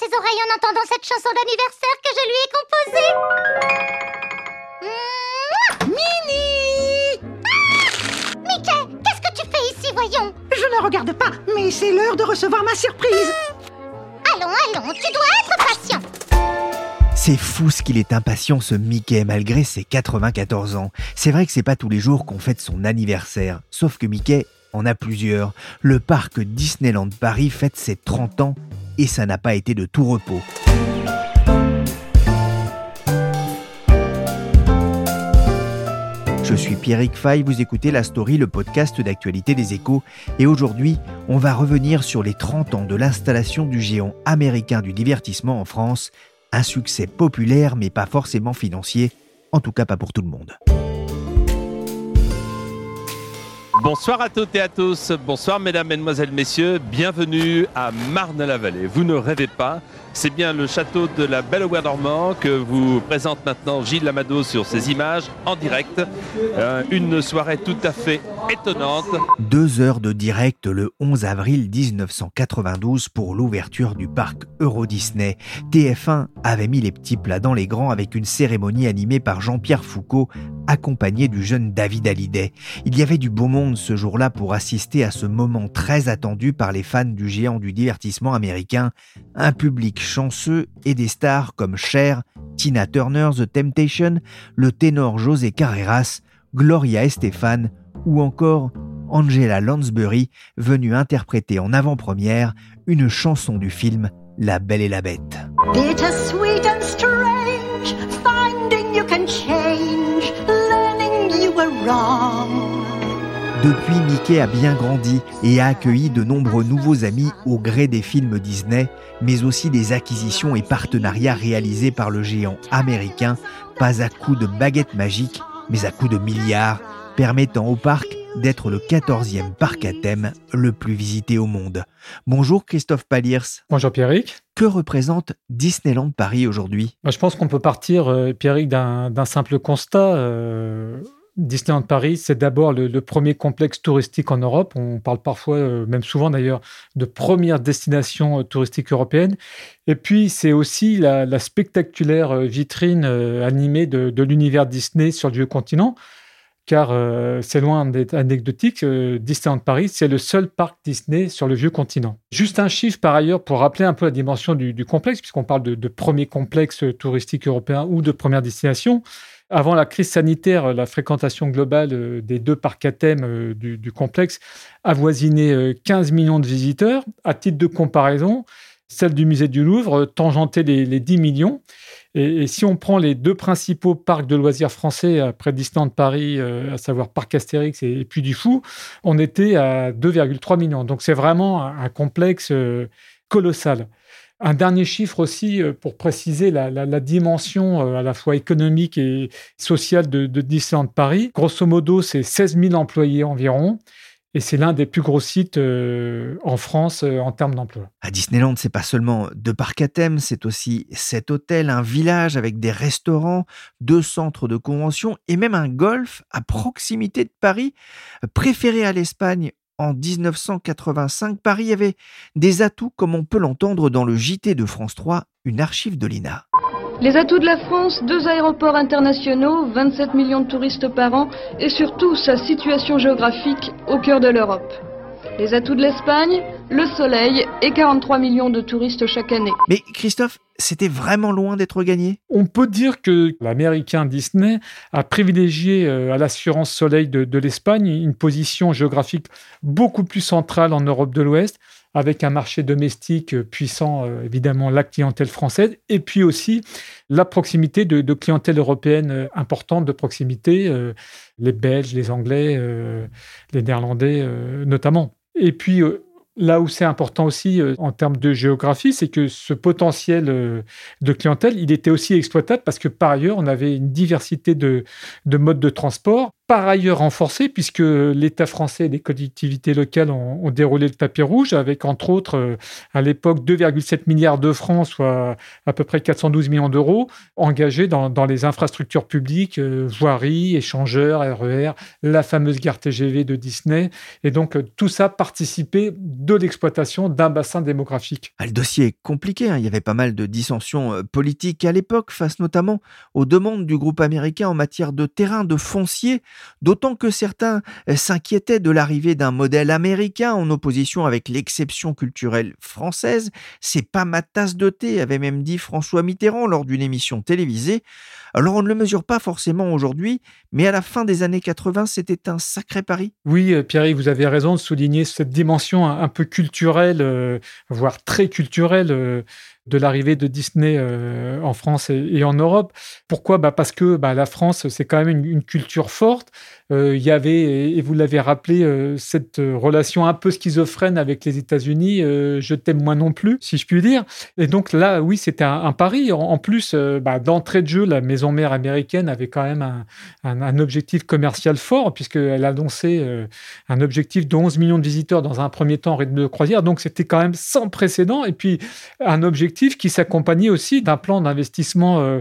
Ses oreilles en entendant cette chanson d'anniversaire que je lui ai composée. Mini ah Mickey, qu'est-ce que tu fais ici, voyons Je ne regarde pas, mais c'est l'heure de recevoir ma surprise. Allons, allons, tu dois être patient. C'est fou ce qu'il est impatient ce Mickey malgré ses 94 ans. C'est vrai que c'est pas tous les jours qu'on fête son anniversaire, sauf que Mickey en a plusieurs. Le parc Disneyland Paris fête ses 30 ans et ça n'a pas été de tout repos. Je suis Pierrick Fay, vous écoutez La Story, le podcast d'actualité des échos, et aujourd'hui, on va revenir sur les 30 ans de l'installation du géant américain du divertissement en France, un succès populaire mais pas forcément financier, en tout cas pas pour tout le monde. Bonsoir à toutes et à tous, bonsoir mesdames, mesdemoiselles, messieurs, bienvenue à Marne-la-Vallée. Vous ne rêvez pas, c'est bien le château de la Belle au que vous présente maintenant Gilles Lamado sur ses images en direct. Euh, une soirée tout à fait étonnante. Deux heures de direct le 11 avril 1992 pour l'ouverture du parc Euro Disney. TF1 avait mis les petits plats dans les grands avec une cérémonie animée par Jean-Pierre Foucault, accompagné du jeune David Hallyday. Il y avait du beau monde ce jour-là pour assister à ce moment très attendu par les fans du géant du divertissement américain, un public chanceux et des stars comme Cher, Tina Turner, The Temptation, le ténor José Carreras, Gloria Estefan ou encore Angela Lansbury, venue interpréter en avant-première une chanson du film La Belle et la Bête. Depuis, Mickey a bien grandi et a accueilli de nombreux nouveaux amis au gré des films Disney, mais aussi des acquisitions et partenariats réalisés par le géant américain, pas à coup de baguettes magiques, mais à coup de milliards, permettant au parc d'être le 14e parc à thème le plus visité au monde. Bonjour Christophe Paliers. Bonjour Pierrick. Que représente Disneyland Paris aujourd'hui? Bah, Je pense qu'on peut partir, euh, Pierrick, d'un simple constat. Euh, Disneyland Paris, c'est d'abord le, premier complexe touristique en Europe. On parle parfois, euh, même souvent d'ailleurs, de première destination euh, touristique européenne. Et puis, c'est aussi la, spectaculaire euh, vitrine animée de, l'univers Disney sur le vieux continent. Car c'est loin d'être anecdotique, Disneyland Paris, c'est le seul parc Disney sur le vieux continent. Juste un chiffre par ailleurs pour rappeler un peu la dimension du, complexe, puisqu'on parle de, de premier complexe touristique européen ou de première destination. Avant la crise sanitaire, la fréquentation globale euh, des deux parcs à thème euh, du, complexe avoisinait 15 euh, millions de visiteurs. À titre de comparaison, celle du musée du Louvre tangentait les, 10 millions. Et, si on prend les deux principaux parcs de loisirs français après Disneyland Paris, à savoir Parc Astérix et, Puy du Fou, on était à 2,3 millions. Donc c'est vraiment un complexe colossal. Un dernier chiffre aussi euh, pour préciser la, dimension euh, à la fois économique et sociale de, Disneyland Paris. Grosso modo, c'est 16 000 employés environ. Et c'est l'un des plus gros sites euh, en France en termes d'emploi. À Disneyland, c'est pas seulement deux parcs à thème, c'est aussi sept hôtels, un village avec des restaurants, deux centres de convention et même un golf à proximité de Paris. Préféré à l'Espagne en 1985, Paris avait des atouts comme on peut l'entendre dans le JT de France 3, une archive de l'INA. Les atouts de la France, deux aéroports internationaux, 27 millions de touristes par an et surtout sa situation géographique au cœur de l'Europe. Les atouts de l'Espagne, le soleil et 43 millions de touristes chaque année. Mais Christophe, c'était vraiment loin d'être gagné? On peut dire que l'américain Disney a privilégié euh, à l'assurance soleil de, l'Espagne une position géographique beaucoup plus centrale en Europe de l'Ouest, avec un marché domestique puissant, évidemment la clientèle française, et puis aussi la proximité de, de clientèle européenne importante de proximité, les Belges, les Anglais, les Néerlandais notamment. Et puis, Là où c'est important aussi euh, en termes de géographie, c'est que ce potentiel euh, de clientèle, il était aussi exploitable parce que par ailleurs, on avait une diversité de modes de transport par ailleurs renforcé puisque l'État français et les collectivités locales ont, déroulé le tapis rouge avec entre autres euh, à l'époque 2,7 milliards de francs, soit à peu près 412 millions d'euros engagés dans, les infrastructures publiques, euh, voiries, échangeurs, RER, la fameuse gare TGV de Disney. Et donc euh, tout ça participait de l'exploitation d'un bassin démographique. Ah, le dossier est compliqué, hein. il y avait pas mal de dissensions politiques à l'époque face notamment aux demandes du groupe américain en matière de terrain, de foncier d'autant que certains euh, s'inquiétaient de l'arrivée d'un modèle américain en opposition avec l'exception culturelle française. C'est pas ma tasse de thé, avait même dit François Mitterrand lors d'une émission télévisée. Alors on ne le mesure pas forcément aujourd'hui, mais à la fin des années 80, c'était un sacré pari. Oui, euh, Pierre, vous avez raison de souligner cette dimension un peu culturelle, euh, voire très culturelle de l'arrivée de Disney euh, en France et, en Europe. Pourquoi? Bah Parce que bah, la France, c'est quand même une, culture forte. Euh, il y avait, et vous l'avez rappelé, euh, cette relation un peu schizophrène avec les États-Unis. je t'aime moi non plus, si je puis dire. Et donc là, oui, c'était un, pari. En, plus, bah, d'entrée de jeu, la maison mère américaine avait quand même un, un objectif commercial fort, puisqu'elle annonçait un objectif de 11 millions de visiteurs dans un premier temps en rythme de croisière. Donc c'était quand même sans précédent. Et puis un objectif qui s'accompagnait aussi d'un plan d'investissement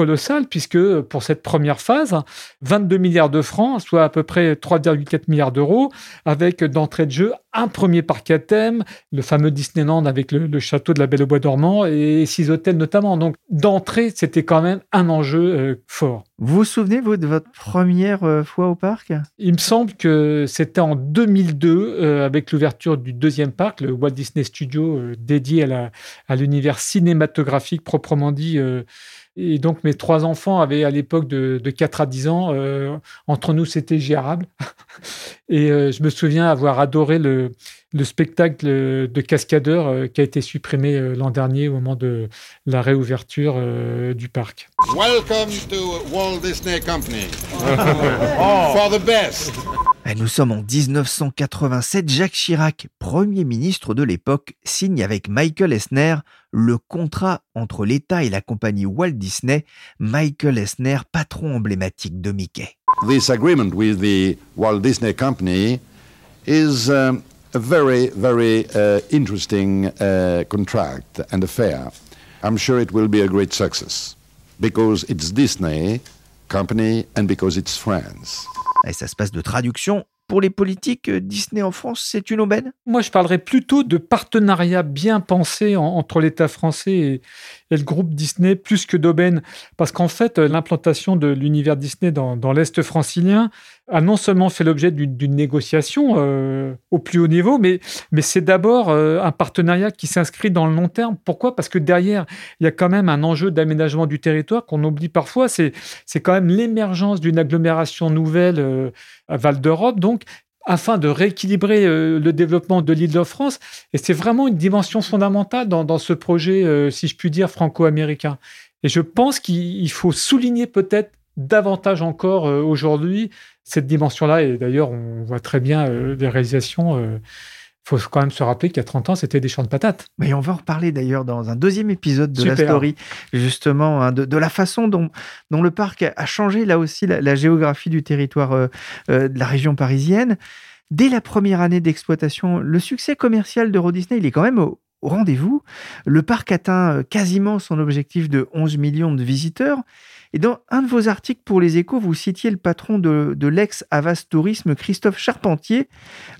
euh, colossal, puisque pour cette première phase, 22 milliards de francs, soit à peu près 3,4 milliards d'euros, avec d'entrée de jeu un premier parc à thème, le fameux Disneyland avec le, château de la Belle au Bois dormant et six hôtels notamment. Donc d'entrée, c'était quand même un enjeu euh, fort. Vous vous souvenez, vous, de votre première euh, fois au parc? Il me semble que c'était en 2002, euh, avec l'ouverture du deuxième parc, le Walt Disney Studio, dédié à l'univers cinématographique proprement dit et donc, mes trois enfants avaient à l'époque de, 4 à 10 ans. Euh, entre nous, c'était gérable. Et euh, je me souviens avoir adoré le, spectacle de cascadeur euh, qui a été supprimé l'an dernier au moment de la réouverture du parc. Welcome to Walt Disney Company. For the best. Nous sommes en 1987. Jacques Chirac, Premier ministre de l'époque, signe avec Michael Esner le contrat entre l'État et la compagnie Walt Disney. Michael Esner, patron emblématique de Mickey. This agreement with the Walt Disney Company is um, a very, very uh, interesting uh, contract and affair. I'm sure it will be a great success because it's Disney company and because it's France. Et ça se passe de traduction. Pour les politiques, euh, Disney en France, c'est une aubaine? Moi, je parlerais plutôt de partenariat bien pensé entre l'État français et, le groupe Disney plus que d'aubaine. Parce qu'en fait, euh, l'implantation de l'univers Disney dans, l'Est francilien a non seulement fait l'objet d'une négociation euh, au plus haut niveau, mais, mais c'est d'abord euh, un partenariat qui s'inscrit dans le long terme. Pourquoi? Parce que derrière, il y a quand même un enjeu d'aménagement du territoire qu'on oublie parfois. C'est quand même l'émergence d'une agglomération nouvelle à Val d'Europe, donc afin de rééquilibrer euh, le développement de l'île de France. Et c'est vraiment une dimension fondamentale dans, ce projet, euh, si je puis dire, franco-américain. Et je pense qu'il faut souligner peut-être davantage encore euh, aujourd'hui cette dimension-là. Et d'ailleurs, on voit très bien les réalisations. Il faut quand même se rappeler qu'il y a 30 ans, c'était des champs de patates. Mais on va en reparler d'ailleurs dans un deuxième épisode de la story, justement, hein, de, la façon dont, dont le parc a changé là aussi la, géographie du territoire de la région parisienne. Dès la première année d'exploitation, le succès commercial d'Euro Disney, il est quand même au, rendez-vous. Le parc atteint euh, quasiment son objectif de 11 millions de visiteurs. Et dans un de vos articles pour les échos, vous citiez le patron de, l'ex-Havas Tourisme, Christophe Charpentier.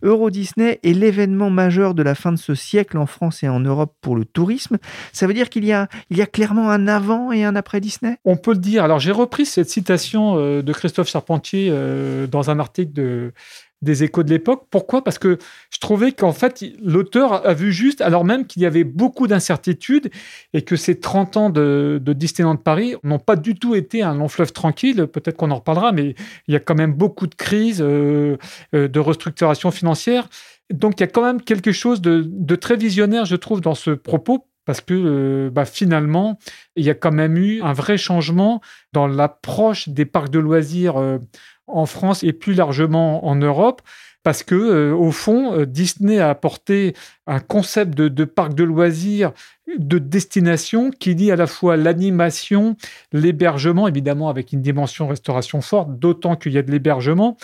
Euro Disney est l'événement majeur de la fin de ce siècle en France et en Europe pour le tourisme. Ça veut dire qu'il y a, il y a clairement un avant et un après Disney? On peut le dire. Alors j'ai repris cette citation euh, de Christophe Charpentier euh, dans un article de des échos de l'époque. Pourquoi? Parce que je trouvais qu'en fait, l'auteur a vu juste, alors même qu'il y avait beaucoup d'incertitudes et que ces 30 ans de, de Disneyland Paris n'ont pas du tout été un long fleuve tranquille. Peut-être qu'on en reparlera, mais il y a quand même beaucoup de crises, euh, euh, de restructuration financière. Donc il y a quand même quelque chose de, de très visionnaire, je trouve, dans ce propos parce que euh, bah, finalement, il y a quand même eu un vrai changement dans l'approche des parcs de loisirs en France et plus largement en Europe parce que euh, au fond, euh, Disney a apporté un concept de, parc de loisirs de destination qui lie à la fois l'animation, l'hébergement, évidemment avec une dimension restauration forte, d'autant qu'il y a de l'hébergement.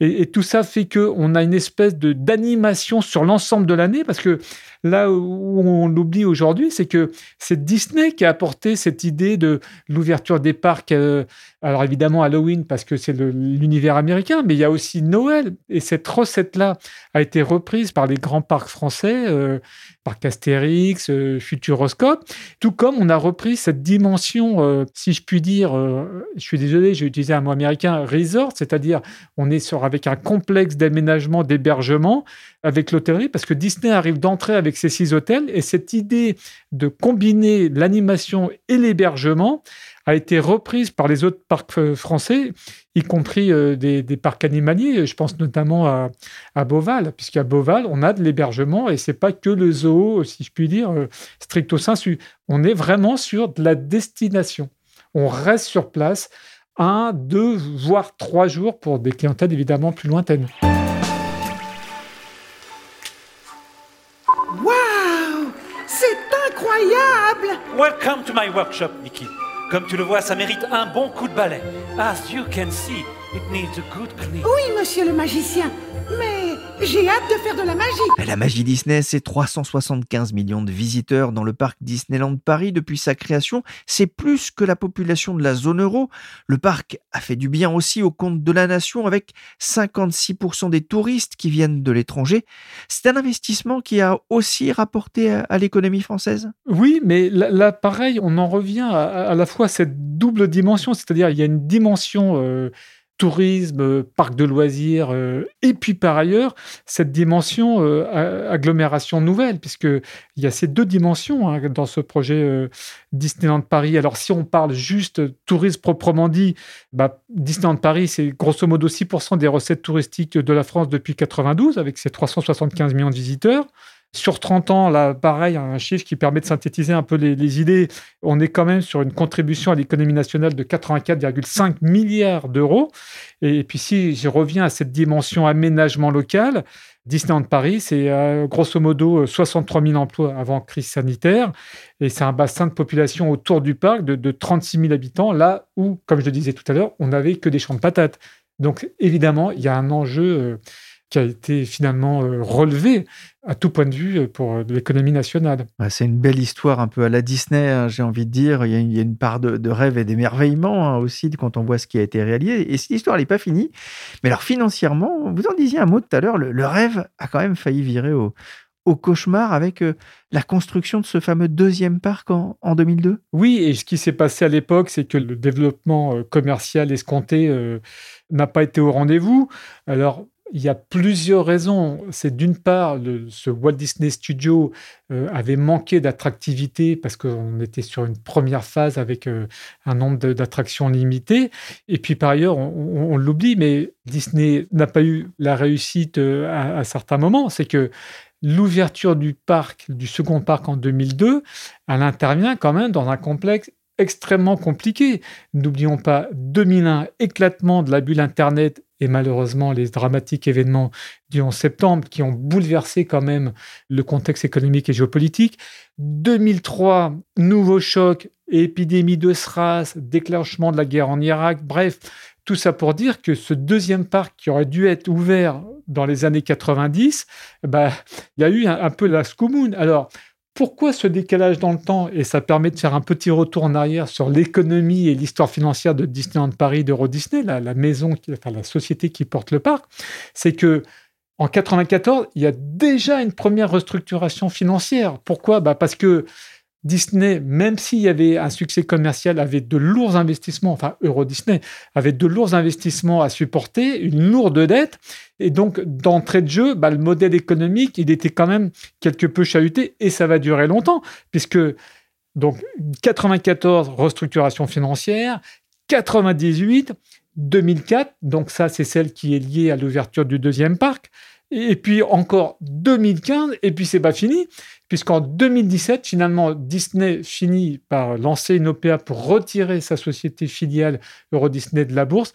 Et, tout ça fait qu'on a une espèce d'animation sur l'ensemble de l'année, parce que là où on l'oublie aujourd'hui, c'est que c'est Disney qui a apporté cette idée de l'ouverture des parcs. Euh, alors évidemment Halloween parce que c'est l'univers américain, mais il y a aussi Noël. Et cette recette-là a été reprise par les grands parcs français. Euh, parc Astérix, euh, Futuroscope, tout comme on a repris cette dimension, euh, si je puis dire, euh, je suis désolé, j'ai utilisé un mot américain, resort, c'est-à-dire on est sur, avec un complexe d'aménagement, d'hébergement avec l'hôtellerie, parce que Disney arrive d'entrer avec ses six hôtels, et cette idée de combiner l'animation et l'hébergement, a été reprise par les autres parcs euh, français, y compris euh, des, parcs animaliers. Je pense notamment à, à Beauval, puisqu'à Beauval, on a de l'hébergement et c'est pas que le zoo, si je puis dire, euh, stricto sensu. On est vraiment sur de la destination. On reste sur place un, deux, voire trois jours pour des clientèles évidemment plus lointaines. Waouh C'est incroyable Welcome to my workshop, Nikki. Comme tu le vois, ça mérite un bon coup de balai. As you can see, it needs a good clean. Oui, monsieur le magicien, mais j'ai hâte de faire de la magie. La magie Disney, c'est 375 millions de visiteurs dans le parc Disneyland Paris depuis sa création. C'est plus que la population de la zone euro. Le parc a fait du bien aussi au compte de la nation avec 56% des touristes qui viennent de l'étranger. C'est un investissement qui a aussi rapporté à, l'économie française. Oui, mais là, pareil, on en revient à, la fois cette double dimension, c'est-à-dire il y a une dimension euh, tourisme, euh, parc de loisirs, euh, et puis par ailleurs, cette dimension euh, agglomération nouvelle, puisqu'il y a ces deux dimensions hein, dans ce projet Disneyland Paris. Alors si on parle juste tourisme proprement dit, bah, Disneyland Paris, c'est grosso modo 6% des recettes touristiques de la France depuis 92, avec ses 375 millions de visiteurs. Sur 30 ans, là, pareil, un chiffre qui permet de synthétiser un peu les, idées. On est quand même sur une contribution à l'économie nationale de 84,5 milliards d'euros. Et, puis, si je reviens à cette dimension aménagement local, Disneyland Paris, c'est euh, grosso modo 63 000 emplois avant crise sanitaire. Et c'est un bassin de population autour du parc de, de 36 000 habitants, là où, comme je le disais tout à l'heure, on n'avait que des champs de patates. Donc, évidemment, il y a un enjeu. Euh, qui a été finalement euh, relevé à tout point de vue euh, pour euh, l'économie nationale. c'est une belle histoire un peu à la Disney, hein, j'ai envie de dire. Il y a une, part de, rêve et d'émerveillement hein, aussi quand on voit ce qui a été réalisé. Et cette histoire n'est pas finie. Mais alors financièrement, vous en disiez un mot tout à l'heure, le, rêve a quand même failli virer au, au cauchemar avec la construction de ce fameux deuxième parc en, en 2002 Oui, et ce qui s'est passé à l'époque, c'est que le développement commercial escompté n'a pas été au rendez-vous. Alors, il y a plusieurs raisons. C'est d'une part, ce Walt Disney Studio euh, avait manqué d'attractivité parce qu'on était sur une première phase avec euh, un nombre d'attractions limitées. Et puis par ailleurs, on, l'oublie, mais Disney n'a pas eu la réussite euh, à, à certains moments. C'est que l'ouverture du parc, du second parc en 2002, elle intervient quand même dans un complexe extrêmement compliqué. N'oublions pas 2001, éclatement de la bulle Internet et malheureusement les dramatiques événements du 11 septembre qui ont bouleversé quand même le contexte économique et géopolitique. 2003, nouveau choc, épidémie de SRAS, déclenchement de la guerre en Irak, bref, tout ça pour dire que ce deuxième parc qui aurait dû être ouvert dans les années 90, bah, il y a eu un, peu la scoumoune. Alors, pourquoi ce décalage dans le temps Et ça permet de faire un petit retour en arrière sur l'économie et l'histoire financière de Disneyland Paris, d'Euro Disney, la, maison, enfin la société qui porte le parc. C'est que en 94, il y a déjà une première restructuration financière. Pourquoi? Bah Parce que Disney, même s'il y avait un succès commercial, avait de lourds investissements, enfin Euro Disney avait de lourds investissements à supporter, une lourde dette. Et donc, d'entrée de jeu, bah, le modèle économique, il était quand même quelque peu chahuté et ça va durer longtemps, puisque donc 94, restructuration financière, 98, 2004, donc ça c'est celle qui est liée à l'ouverture du deuxième parc, et puis encore 2015, et puis c'est pas fini, puisqu'en 2017, finalement, Disney finit par lancer une OPA pour retirer sa société filiale Euro Disney de la bourse.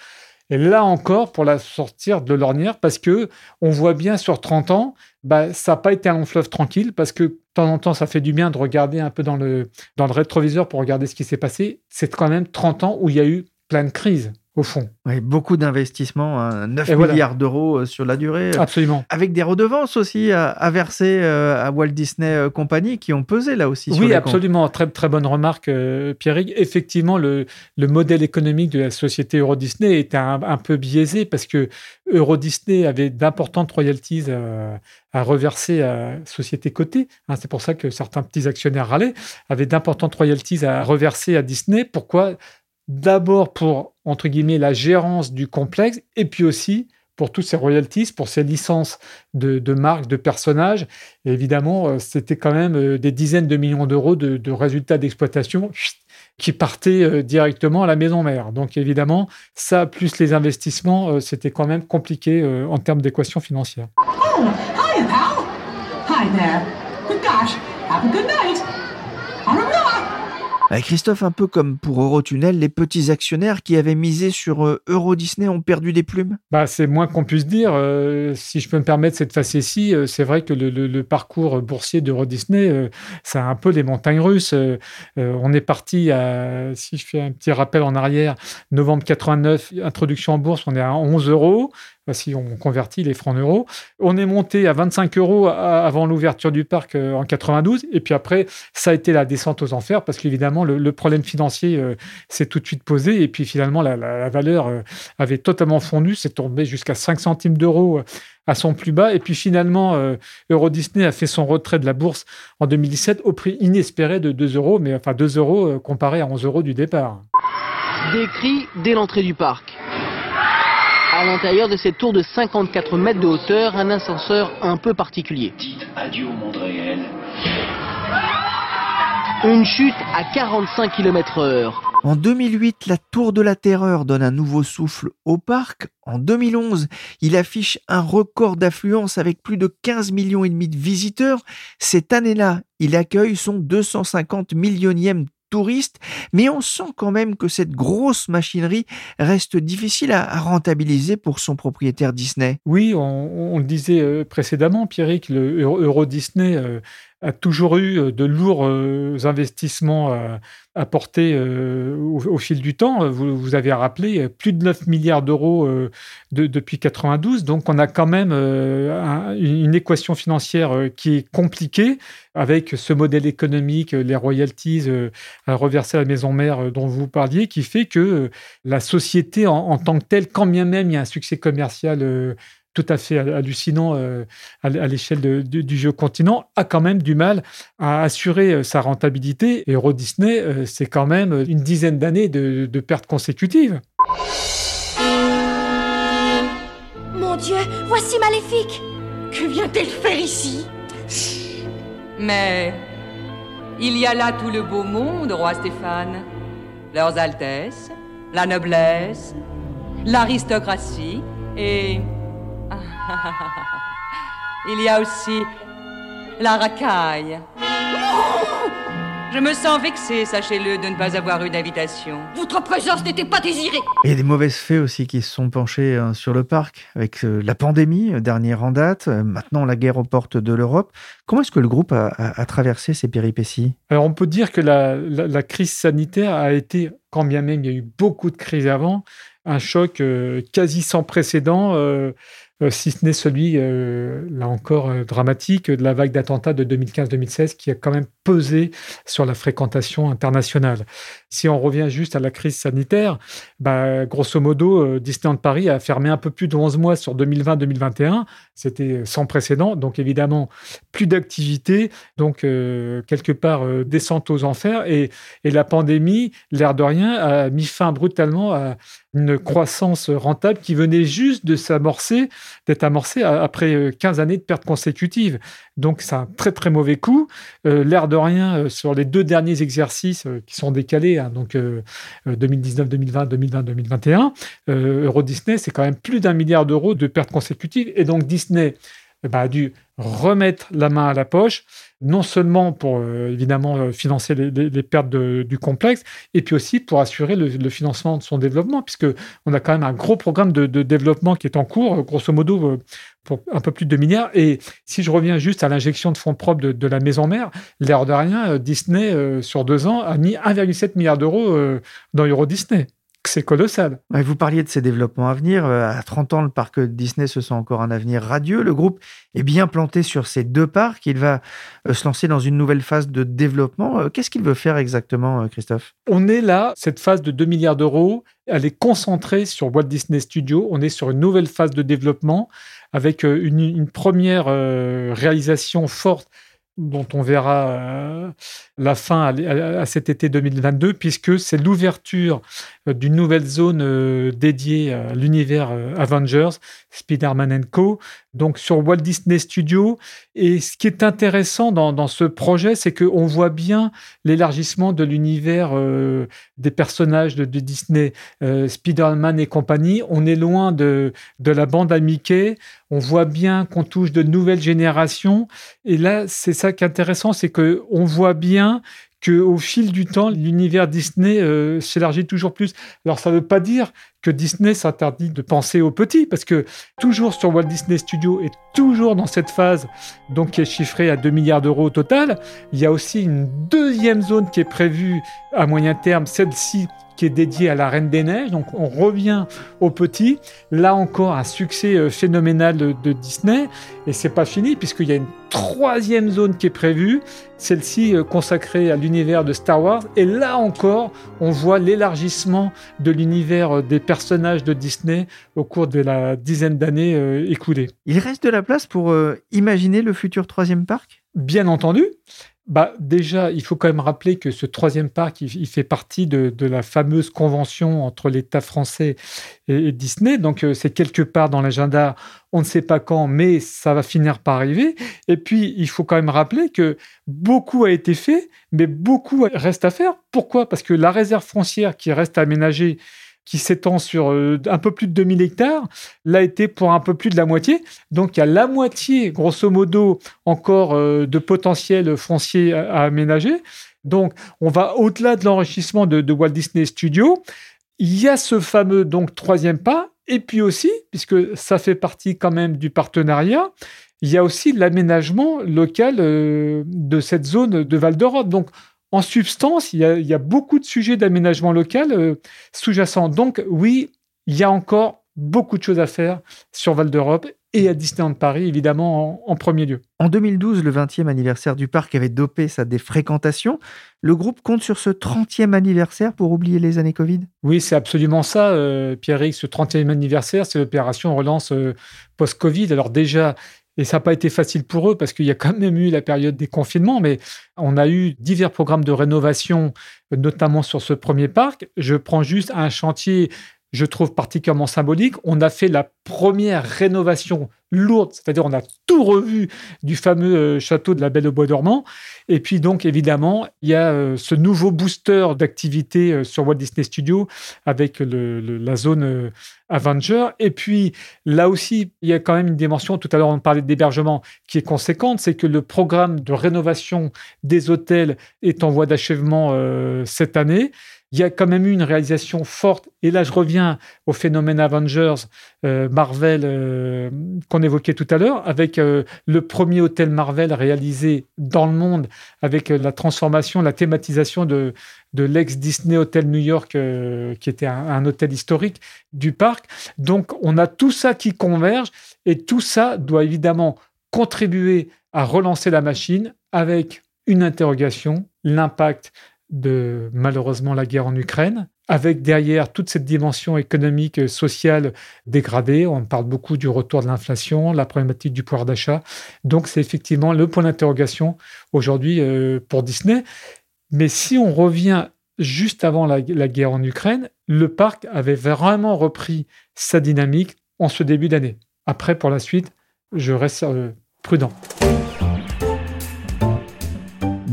Et là encore, pour la sortir de l'ornière, parce que on voit bien sur 30 ans, bah, ça n'a pas été un long fleuve tranquille, parce que de temps en temps, ça fait du bien de regarder un peu dans le, dans le rétroviseur pour regarder ce qui s'est passé. C'est quand même 30 ans où il y a eu plein de crises au fond. Oui, beaucoup d'investissements, 9 hein, milliards d'euros euh, sur la durée. Euh, Absolument. Avec des redevances aussi à, verser euh, à Walt Disney Company qui ont pesé là aussi. Oui, absolument. Très, très bonne remarque, Pierre. Effectivement, le, le, modèle économique de la société Euro Disney était un, peu biaisé parce que Euro Disney avait d'importantes royalties à, reverser à société cotée. Hein, c'est pour ça que certains petits actionnaires râlaient, avaient d'importantes royalties à reverser à Disney. Pourquoi D'abord pour entre guillemets, la gérance du complexe, et puis aussi pour tous ces royalties, pour ces licences de, marques, de personnages. évidemment, euh, c'était quand même euh, des dizaines de millions d'euros de, résultats d'exploitation qui partaient euh, directement à la maison mère. Donc évidemment, ça, plus les investissements, c'était quand même compliqué en termes d'équation financière. Oh, hi, there. Gosh. Have a good night. Christophe, un peu comme pour Eurotunnel, les petits actionnaires qui avaient misé sur euh, Euro Disney ont perdu des plumes? Bah, C'est moins qu'on puisse dire. Euh, si je peux me permettre cette facétie, euh, c'est vrai que le, parcours boursier d'Euro Disney, c'est un peu les montagnes russes. on est parti à, si je fais un petit rappel en arrière, novembre 89, introduction en bourse, on est à 11 euros si on convertit les francs en euros. On est monté à 25 euros avant l'ouverture du parc euh, en 92. Et puis après, ça a été la descente aux enfers parce qu'évidemment, le, problème financier euh, s'est tout de suite posé. Et puis finalement, la, valeur euh, avait totalement fondu. C'est tombé jusqu'à 5 centimes d'euros à son plus bas. Et puis finalement, Euro Disney a fait son retrait de la bourse en 2017 au prix inespéré de 2 euros, mais enfin 2 euros comparé à 11 euros du départ. Décrit dès l'entrée du parc. À l'intérieur de cette tour de 54 mètres de hauteur, un ascenseur un peu particulier. adieu au monde réel. Une chute à 45 km heure. En 2008, la Tour de la Terreur donne un nouveau souffle au parc. En 2011, il affiche un record d'affluence avec plus de 15 millions et demi de visiteurs. Cette année-là, il accueille son 250 millionième touristes, mais on sent quand même que cette grosse machinerie reste difficile à, rentabiliser pour son propriétaire Disney. Oui, on, le disait euh, précédemment, Pierrick, le Euro Disney euh, a toujours eu euh, de lourds investissements apportés au, fil du temps. Vous, avez rappelé plus de 9 milliards d'euros depuis 92. Donc, on a quand même une équation financière qui est compliquée avec ce modèle économique, les royalties reversées à la maison mère dont vous parliez, qui fait que la société en, tant que telle, quand bien même il y a un succès commercial tout à fait hallucinant euh, à, l'échelle du jeu continent, a quand même du mal à assurer euh, sa rentabilité. Et Euro Disney, euh, c'est quand même une dizaine d'années de, de, pertes consécutives. Mon Dieu, voici Maléfique Que vient-elle faire ici? Mais il y a là tout le beau monde, roi Stéphane. Leurs Altesses, la noblesse, l'aristocratie et Il y a aussi la racaille. Je me sens vexée, sachez-le, de ne pas avoir eu d'invitation. Votre présence n'était pas désirée. Il y a des mauvaises fées aussi qui se sont penchées hein, sur le parc, avec euh, la pandémie, euh, dernière en date, euh, maintenant la guerre aux portes de l'Europe. Comment est-ce que le groupe a, traversé ces péripéties? Alors on peut dire que la, crise sanitaire a été, quand bien même il y a eu beaucoup de crises avant, un choc quasi sans précédent euh, si ce n'est celui, euh, là encore, euh, dramatique de la vague d'attentats de 2015-2016 qui a quand même pesé sur la fréquentation internationale. Si on revient juste à la crise sanitaire, bah, grosso modo, Disneyland Paris a fermé un peu plus de 11 mois sur 2020-2021. C'était sans précédent. Donc évidemment, plus d'activité. Donc quelque part, descente aux enfers. Et, et la pandémie, l'air de rien, a mis fin brutalement à une croissance rentable qui venait juste de s'amorcer, d'être amorcée après 15 années de pertes consécutives. Donc c'est un très très mauvais coup. Euh, l'air de rien, euh, sur les deux derniers exercices euh, qui sont décalés, hein, donc 2019-2020, 2020-2021, Euro Disney, c'est quand même plus d'un milliard d'euros de pertes consécutives. Et donc Disney ben, a dû remettre la main à la poche non seulement pour euh, évidemment euh, financer les, pertes du complexe, et puis aussi pour assurer le, financement de son développement, puisque on a quand même un gros programme de, développement qui est en cours, grosso modo euh, pour un peu plus de 2 milliards. Et si je reviens juste à l'injection de fonds propres de, la maison mère, l'air de rien, Disney sur deux ans a mis 1,7 milliard d'euros dans Euro Disney c'est colossal. Vous parliez de ces développements à venir. Euh, à 30 ans, le parc Disney se sent encore un avenir radieux. Le groupe est bien planté sur ces deux parcs. Il va euh, se lancer dans une nouvelle phase de développement. Euh, qu'est-ce qu'il veut faire exactement, Christophe? On est là, cette phase de 2 milliards d'euros, elle est concentrée sur Walt Disney Studios. On est sur une nouvelle phase de développement avec une première réalisation forte dont on verra euh, la fin à, cet été 2022, puisque c'est l'ouverture euh, d'une nouvelle zone euh, dédiée à l'univers Avengers, Spider-Man Co., donc sur Walt Disney Studios. Et ce qui est intéressant dans, ce projet, c'est qu'on voit bien l'élargissement de l'univers des personnages de, Disney, Spider-Man et compagnie. On est loin de, de la bande à. On voit bien qu'on touche de nouvelles générations. Et là, c'est ça qui est intéressant, c'est qu'on voit bien qu'au fil du temps, l'univers Disney euh, s'élargit toujours plus. Alors, ça ne veut pas dire que Disney s'interdit de penser aux petits, parce que toujours sur Walt Disney Studios et toujours dans cette phase, donc qui est chiffrée à 2 milliards d'euros au total, il y a aussi une deuxième zone qui est prévue à moyen terme, celle-ci qui est dédié à la Reine des Neiges. Donc on revient au petit. Là encore, un succès euh, phénoménal de, Disney. Et c'est pas fini puisqu'il y a une troisième zone qui est prévue, celle-ci euh, consacrée à l'univers de Star Wars. Et là encore, on voit l'élargissement de l'univers euh, des personnages de Disney au cours de la dizaine d'années écoulées. Il reste de la place pour imaginer le futur troisième parc? Bien entendu bah, déjà, il faut quand même rappeler que ce troisième parc, il, fait partie de, la fameuse convention entre l'État français et, Disney. Donc, euh, c'est quelque part dans l'agenda. On ne sait pas quand, mais ça va finir par arriver. Et puis, il faut quand même rappeler que beaucoup a été fait, mais beaucoup reste à faire. Pourquoi? Parce que la réserve foncière qui reste aménagée qui s'étend sur euh, un peu plus de 2000 hectares, l'a été pour un peu plus de la moitié. Donc il y a la moitié, grosso modo, encore euh, de potentiel foncier à, aménager. Donc on va au-delà de l'enrichissement de, Walt Disney Studios. Il y a ce fameux donc troisième pas, et puis aussi, puisque ça fait partie quand même du partenariat, il y a aussi l'aménagement local euh, de cette zone de Val d'Europe. Donc en substance, il y a, beaucoup de sujets d'aménagement local euh, sous-jacents. Donc oui, il y a encore beaucoup de choses à faire sur Val d'Europe et à Disneyland Paris, évidemment, en, premier lieu. En 2012, le 20e anniversaire du parc avait dopé sa défréquentation. Le groupe compte sur ce 30e anniversaire pour oublier les années Covid? Oui, c'est absolument ça, euh, Pierre-Yves. Ce 30e anniversaire, c'est l'opération relance euh, post-Covid. Alors déjà, et ça n'a pas été facile pour eux parce qu'il y a quand même eu la période des confinements, mais on a eu divers programmes de rénovation, notamment sur ce premier parc. Je prends juste un chantier, je trouve particulièrement symbolique. On a fait la première rénovation lourde, c'est-à-dire on a tout revu du fameux euh, château de la Belle au Bois dormant. Et puis donc évidemment, il y a euh, ce nouveau booster d'activité euh, sur Walt Disney Studios avec la zone Avenger. Et puis là aussi, il y a quand même une dimension, tout à l'heure on parlait d'hébergement, qui est conséquente, c'est que le programme de rénovation des hôtels est en voie d'achèvement cette année il y a quand même eu une réalisation forte. Et là, je reviens au phénomène Avengers, euh, Marvel, euh, qu'on évoquait tout à l'heure, avec euh, le premier hôtel Marvel réalisé dans le monde, avec la transformation, la thématisation de, l'ex-Disney Hotel New York, qui était un, hôtel historique du parc. Donc, on a tout ça qui converge. Et tout ça doit évidemment contribuer à relancer la machine avec une interrogation, l'impact de malheureusement la guerre en Ukraine, avec derrière toute cette dimension économique, sociale dégradée. On parle beaucoup du retour de l'inflation, la problématique du pouvoir d'achat. Donc c'est effectivement le point d'interrogation aujourd'hui euh, pour Disney. Mais si on revient juste avant la, guerre en Ukraine, le parc avait vraiment repris sa dynamique en ce début d'année. Après, pour la suite, je reste euh, prudent.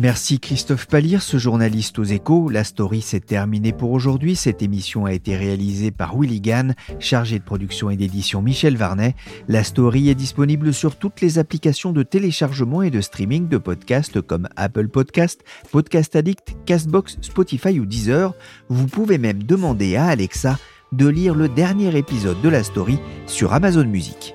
Merci Christophe Palir, ce journaliste aux échos. La story s'est terminée pour aujourd'hui. Cette émission a été réalisée par Willy Gann, chargé de production et d'édition Michel Varnet. La story est disponible sur toutes les applications de téléchargement et de streaming de podcasts comme Apple Podcast, Podcast Addict, Castbox, Spotify ou Deezer. Vous pouvez même demander à Alexa de lire le dernier épisode de la story sur Amazon Music.